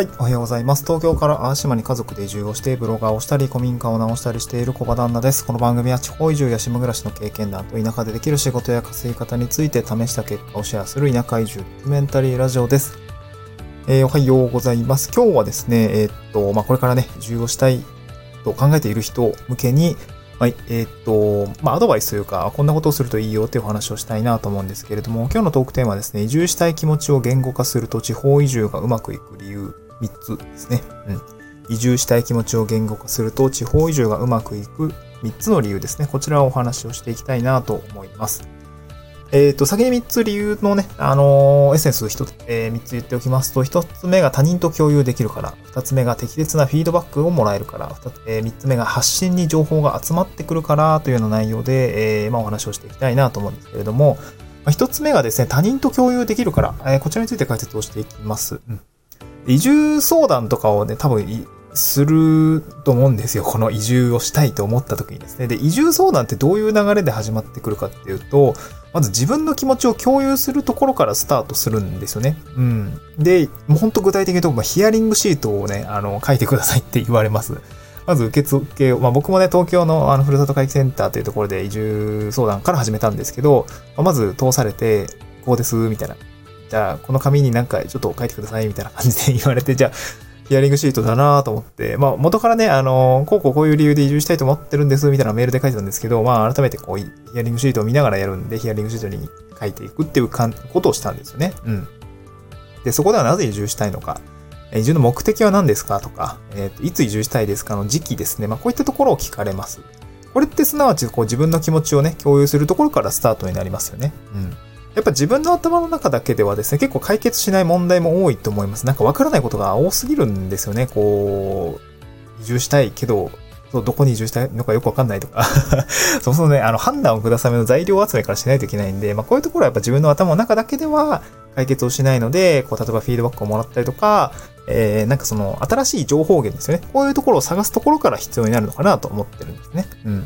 はい、おはようございます。東京から淡島に家族で移住をして、ブロガーをしたり、古民家を直したりしている小場旦那です。この番組は地方移住や島暮らしの経験談と田舎でできる仕事や稼ぎ方について試した結果をシェアする田舎移住ドキュメンタリーラジオです。えー、おはようございます。今日はですね、えー、っと、まあ、これからね、移住をしたいと考えている人向けに、はい、えー、っと、まあ、アドバイスというか、こんなことをするといいよっていうお話をしたいなと思うんですけれども、今日のトークテーマはですね、移住したい気持ちを言語化すると地方移住がうまくいく理由3つですね。うん。移住したい気持ちを言語化すると地方移住がうまくいく3つの理由ですね。こちらをお話をしていきたいなと思います。えっ、ー、と、先に3つ理由のね、あのー、エッセンス1つ、えー、3つ言っておきますと、1つ目が他人と共有できるから、2つ目が適切なフィードバックをもらえるから、つえー、3つ目が発信に情報が集まってくるからというような内容で、えー、まあ、お話をしていきたいなと思うんですけれども、まあ、1つ目がですね、他人と共有できるから、えー、こちらについて解説をしていきます。うん移住相談とかをね、多分すると思うんですよ。この移住をしたいと思った時にですね。で、移住相談ってどういう流れで始まってくるかっていうと、まず自分の気持ちを共有するところからスタートするんですよね。うん。で、もうほんと具体的に言うと、ヒアリングシートをね、あの、書いてくださいって言われます。まず受付を、まあ僕もね、東京のあの、ふるさと回帰センターというところで移住相談から始めたんですけど、まず通されて、こうです、みたいな。じゃあ、この紙になんかちょっと書いてください、みたいな感じで言われて、じゃあ、ヒアリングシートだなと思って、まあ、元からね、あの、こうこうこういう理由で移住したいと思ってるんです、みたいなメールで書いてたんですけど、まあ、改めてこう、ヒアリングシートを見ながらやるんで、ヒアリングシートに書いていくっていうかんことをしたんですよね。うん。で、そこではなぜ移住したいのか、移住の目的は何ですかとか、えっ、ー、と、いつ移住したいですかの時期ですね。まあ、こういったところを聞かれます。これってすなわち、こう、自分の気持ちをね、共有するところからスタートになりますよね。うん。やっぱ自分の頭の中だけではですね、結構解決しない問題も多いと思います。なんかわからないことが多すぎるんですよね。こう、移住したいけど、どこに移住したいのかよくわかんないとか そもそもね、あの、判断を下すための材料集めからしないといけないんで、まあこういうところはやっぱ自分の頭の中だけでは解決をしないので、こう、例えばフィードバックをもらったりとか、えー、なんかその、新しい情報源ですよね。こういうところを探すところから必要になるのかなと思ってるんですね。うん。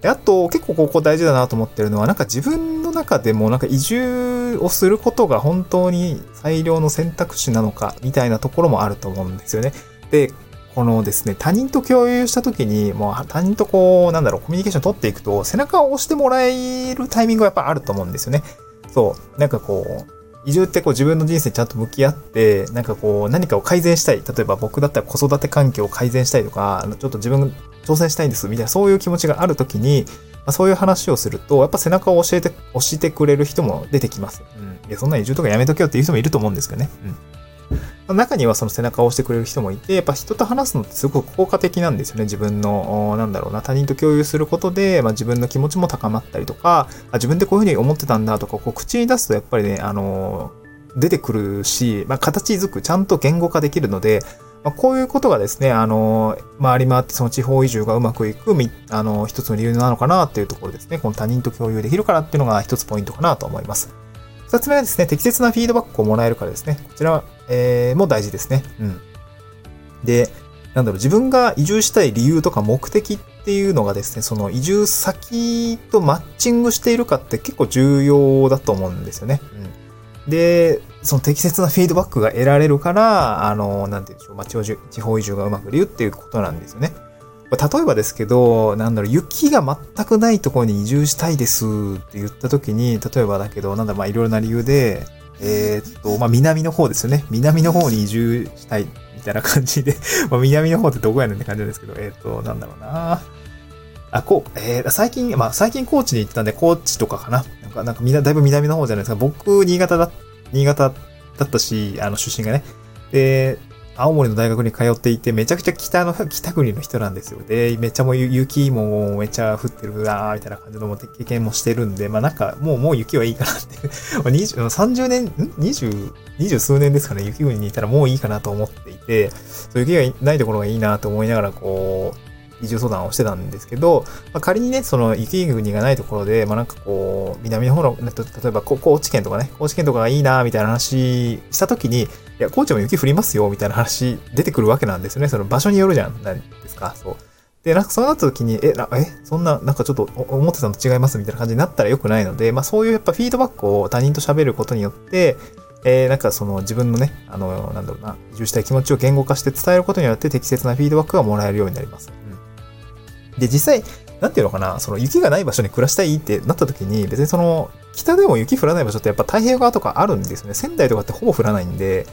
で、あと、結構ここ大事だなと思ってるのは、なんか自分の中でもなんか移住をすることが本当に最良の選択肢なのか、みたいなところもあると思うんですよね。で、このですね、他人と共有した時に、もう他人とこう、なんだろう、コミュニケーション取っていくと、背中を押してもらえるタイミングがやっぱあると思うんですよね。そう。なんかこう、移住ってこう自分の人生にちゃんと向き合って、なんかこう何かを改善したい。例えば僕だったら子育て環境を改善したいとか、ちょっと自分挑戦したいんです、みたいなそういう気持ちがあるときに、まあ、そういう話をすると、やっぱ背中を教えて、押してくれる人も出てきます。うん。いや、そんな移住とかやめとけよっていう人もいると思うんですけどね。うん。中にはその背中を押してくれる人もいて、やっぱ人と話すのってすごく効果的なんですよね。自分の、なんだろうな、他人と共有することで、まあ、自分の気持ちも高まったりとか、あ自分でこういうふうに思ってたんだとか、こう口に出すとやっぱりね、あの出てくるし、まあ、形づく、ちゃんと言語化できるので、まあ、こういうことがですね、あの、回り回ってその地方移住がうまくいく、あの、一つの理由なのかなっていうところですね。この他人と共有できるからっていうのが一つポイントかなと思います。二つ目はですね、適切なフィードバックをもらえるからですね。こちら、えー、も大事ですね。うん。で、なんだろう、自分が移住したい理由とか目的っていうのがですね、その移住先とマッチングしているかって結構重要だと思うんですよね。うん。で、その適切なフィードバックが得られるから、あの、なんて言うんでしょう、まあ、地方移住がうまくいるっていうことなんですよね。例えばですけど、なんだろう、雪が全くないところに移住したいですって言った時に、例えばだけど、なんだろ、まあ、いろいろな理由で、えー、っと、まあ、南の方ですよね。南の方に移住したいみたいな感じで まあ、南の方ってどこやねんって感じなんですけど、えー、っと、なんだろうなあ、こう、えー、最近、まあ、最近高知に行ったんで、高知とかかな。なんか、なんかみんなだいぶ南の方じゃないですか。僕、新潟だっ新潟だったし、あの、出身がね。で、青森の大学に通っていて、めちゃくちゃ北の、北国の人なんですよ。で、めっちゃもう雪もめっちゃ降ってるなーみたいな感じの経験もしてるんで、まあなんか、もう、もう雪はいいかなって 30年、ん ?20、20数年ですかね、雪国にいたらもういいかなと思っていて、そう雪がないところがいいなと思いながら、こう、移住相談をしてたんですけど、まあ、仮にね、その雪国がないところで、まあなんかこう、南の方の、例えば高知県とかね、高知県とかがいいな、みたいな話したときに、いや、高知も雪降りますよ、みたいな話出てくるわけなんですよね。その場所によるじゃん、なんですか、そう。で、なんかそうなった時に、え、なえ、そんな、なんかちょっと思ってたのと違います？みたいな感じになったら良くないので、まあそういうやっぱフィードバックを他人と喋ることによって、えー、なんかその自分のね、あの、なんだろうな、移住したい気持ちを言語化して伝えることによって適切なフィードバックがもらえるようになります。で、実際、なんていうのかな、その雪がない場所に暮らしたいってなった時に、別にその、北でも雪降らない場所ってやっぱ太平洋側とかあるんですよね。仙台とかってほぼ降らないんで、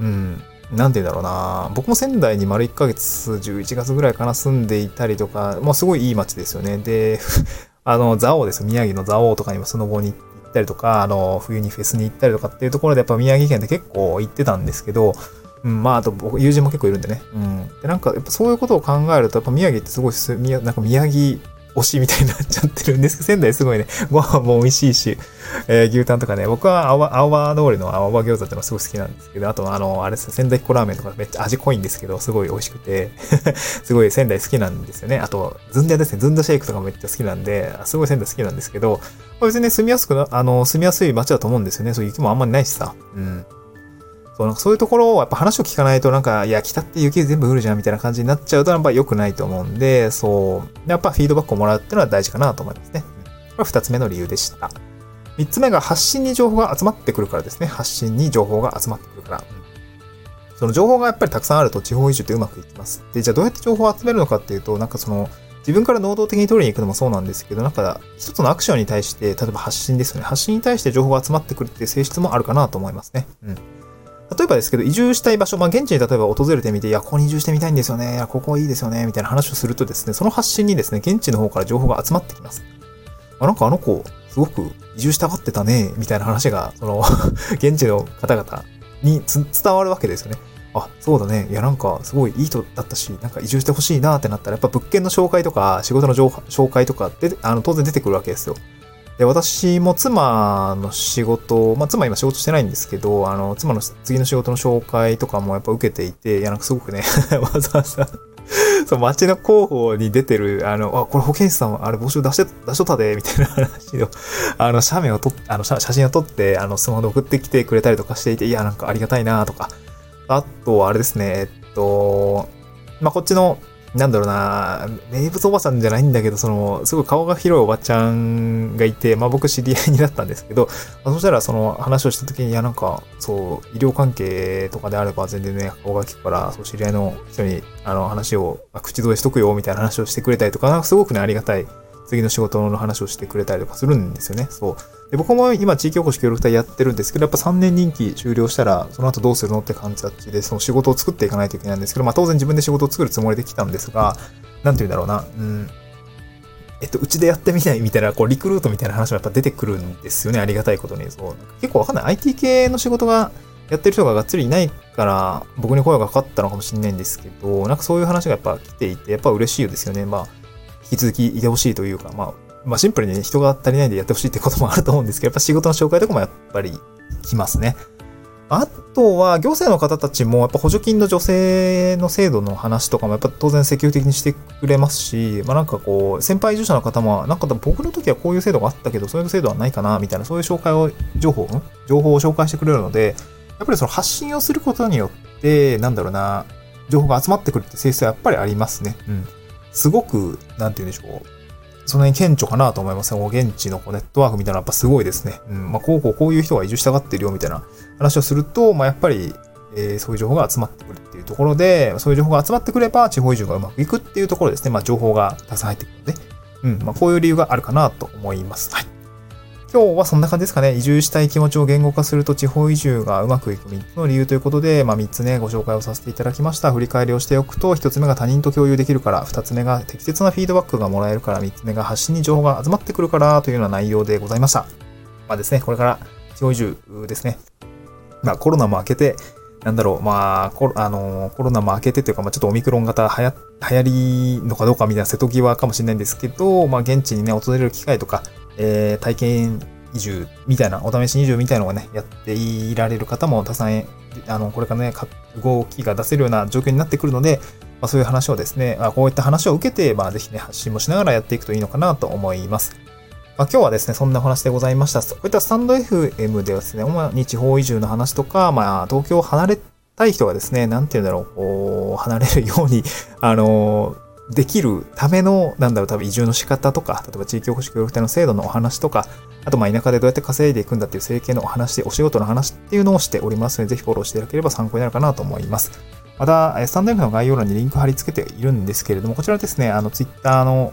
うん、なんて言うんだろうな。僕も仙台に丸1ヶ月、11月ぐらいかな住んでいたりとか、まあすごいいい街ですよね。で、あの、蔵王です。宮城の蔵王とかにもスノボに行ったりとか、あの、冬にフェスに行ったりとかっていうところでやっぱ宮城県って結構行ってたんですけど、うん、まあ、あと僕、友人も結構いるんでね。うん。で、なんか、やっぱそういうことを考えると、やっぱ宮城ってすごいす、なんか宮城推しみたいになっちゃってるんですけど、仙台すごいね、ご飯も美味しいし、えー、牛タンとかね、僕は青葉通りの青葉餃子ってのがすごい好きなんですけど、あと、あの、あれです仙台っ子ラーメンとかめっちゃ味濃いんですけど、すごい美味しくて すごい仙台好きなんですよね。あと、ずんだですね、ずんだシェイクとかめっちゃ好きなんで、すごい仙台好きなんですけど、別にね、住みやすくな、あの、住みやすい街だと思うんですよね。そういう雪もあんまりないしさ。うん。そうそういうところをやっぱ話を聞かないとなんか、いや、北って雪全部降るじゃんみたいな感じになっちゃうとやっぱ良くないと思うんで、そう、やっぱフィードバックをもらうっていうのは大事かなと思いますね。これ二つ目の理由でした。三つ目が発信に情報が集まってくるからですね。発信に情報が集まってくるから。その情報がやっぱりたくさんあると地方移住ってうまくいきます。で、じゃあどうやって情報を集めるのかっていうと、なんかその、自分から能動的に取りに行くのもそうなんですけど、なんか一つのアクションに対して、例えば発信ですよね。発信に対して情報が集まってくるっていう性質もあるかなと思いますね。うん。例えばですけど、移住したい場所、まあ、現地に例えば訪れてみて、いや、ここに移住してみたいんですよね。いや、ここいいですよね。みたいな話をするとですね、その発信にですね、現地の方から情報が集まってきます。あ、なんかあの子、すごく移住したがってたね。みたいな話が、その 現地の方々に伝わるわけですよね。あ、そうだね。いや、なんか、すごいいい人だったし、なんか移住してほしいなってなったら、やっぱ物件の紹介とか、仕事の紹介とかって、あの、当然出てくるわけですよ。で、私も妻の仕事、まあ、妻今仕事してないんですけど、あの、妻の次の仕事の紹介とかもやっぱ受けていて、いや、なんかすごくね わざわざそう、街の広報に出てる、あの、あ、これ保健師さん、あれ募集出して、出しとったで、みたいな 話を、あの、写メを撮、あの、写真を撮って、あの、スマホで送ってきてくれたりとかしていて、いや、なんかありがたいなとか、あと、あれですね、えっと、まあ、こっちの、なんだろうな、名物おばさんじゃないんだけど、その、すごい顔が広いおばちゃんがいて、まあ僕知り合いになったんですけど、まあ、そしたらその話をした時に、いやなんか、そう、医療関係とかであれば全然ね、顔が利くから、そう知り合いの人に、あの話を、口添えしとくよ、みたいな話をしてくれたりとか、なんかすごくね、ありがたい次の仕事の話をしてくれたりとかするんですよね。そう。で、僕も今地域おこし協力隊やってるんですけど、やっぱ3年任期終了したら、その後どうするのって感じで、その仕事を作っていかないといけないんですけど、まあ当然自分で仕事を作るつもりで来たんですが、なんて言うんだろうな、うん。えっと、うちでやってみないみたいな、こう、リクルートみたいな話もやっぱ出てくるんですよね。ありがたいことに。そう。結構わかんない。IT 系の仕事がやってる人ががっつりいないから、僕に声がかかったのかもしれないんですけど、なんかそういう話がやっぱ来ていて、やっぱ嬉しいですよね。まあ、引き続きいてほしいというか、まあ、まあシンプルに、人が足りないんでやってほしいってこともあると思うんですけど、やっぱ仕事の紹介とかもやっぱり来ますね。あとは、行政の方たちも、やっぱ補助金の助成の制度の話とかも、やっぱ当然積極的にしてくれますし、まあなんかこう、先輩住者の方も、なんか僕の時はこういう制度があったけど、そういう制度はないかな、みたいな、そういう紹介を、情報、情報を紹介してくれるので、やっぱりその発信をすることによって、なんだろうな、情報が集まってくるって性質はやっぱりありますね。うん。すごく、なんて言うんでしょう。その辺顕著かなと思いますね。現地のネットワークみたいなやっぱすごいですね。うん。まあ、こうこうこういう人が移住したがってるよみたいな話をすると、まあ、やっぱり、えー、そういう情報が集まってくるっていうところで、そういう情報が集まってくれば地方移住がうまくいくっていうところですね。まあ、情報がたくさん入ってくるので、うん。まあ、こういう理由があるかなと思います。はい。今日はそんな感じですかね。移住したい気持ちを言語化すると地方移住がうまくいく3つの理由ということで、まあ3つね、ご紹介をさせていただきました。振り返りをしておくと、1つ目が他人と共有できるから、2つ目が適切なフィードバックがもらえるから、3つ目が発信に情報が集まってくるからというような内容でございました。まあですね、これから地方移住ですね。まあコロナも明けて、なんだろう、まあ、コロあのコロナも明けてというか、まあ、ちょっとオミクロン型流行りのかどうかみたいな瀬戸際かもしれないんですけど、まあ、現地にね、訪れる機会とか、えー、体験移住みたいな、お試し移住みたいなのがね、やっていられる方もたくさん、あの、これからね、動きが出せるような状況になってくるので、まあ、そういう話をですね、まあ、こういった話を受けて、まあ、ぜひね、発信もしながらやっていくといいのかなと思います。まあ、今日はですね、そんなお話でございました。こういったスタンド FM ではですね、主に地方移住の話とか、まあ、東京を離れたい人がですね、なんて言うんだろう、こう、離れるように、あのできるための、なんだろう、多分移住の仕方とか、例えば地域おこし協力隊の制度のお話とか、あと、まあ、田舎でどうやって稼いでいくんだっていう整形のお話、お仕事の話っていうのをしておりますので、ぜひフォローしていただければ参考になるかなと思います。また、スタンド F の概要欄にリンク貼り付けているんですけれども、こちらですね、あの、ツイッターの、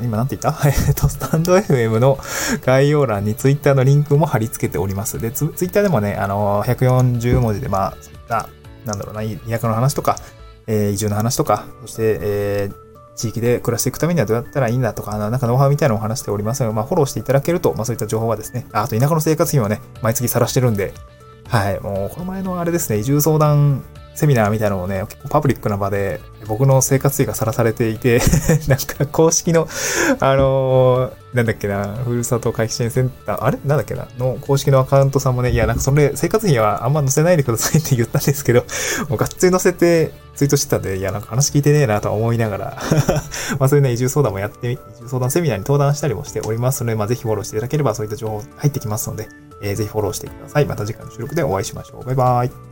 今なんて言ったえっと、スタンド FM の概要欄にツイッターのリンクも貼り付けております。で、ツイッターでもね、あの、140文字で、まあ、そういった、なんだろうな、田舎の話とか、えー、移住の話とか、そして、えー、地域で暮らしていくためにはどうやったらいいんだとか、なんかノウハウみたいなのを話しておりますので、まあ、フォローしていただけると、まあ、そういった情報はですね、あと田舎の生活費はね、毎月晒してるんで、はい、もう、この前のあれですね、移住相談セミナーみたいなのをね、結構パブリックな場で僕の生活費がさらされていて なんか公式の、あのー、なんだっけな、ふるさと回帰支援センター、あれ？なんだっけな？の公式のアカウントさんもね、いや、なんかそれ、生活費はあんま載せないでくださいって言ったんですけど、もうがっつり載せてツイートしてたんで、いや、なんか話聞いてねえなと思いながら まあそういうね、移住相談もやって、移住相談セミナーに登壇したりもしておりますので、まあぜひフォローしていただければそういった情報入ってきますので、えー、ぜひフォローしてください。また次回の収録でお会いしましょう。バイバイ。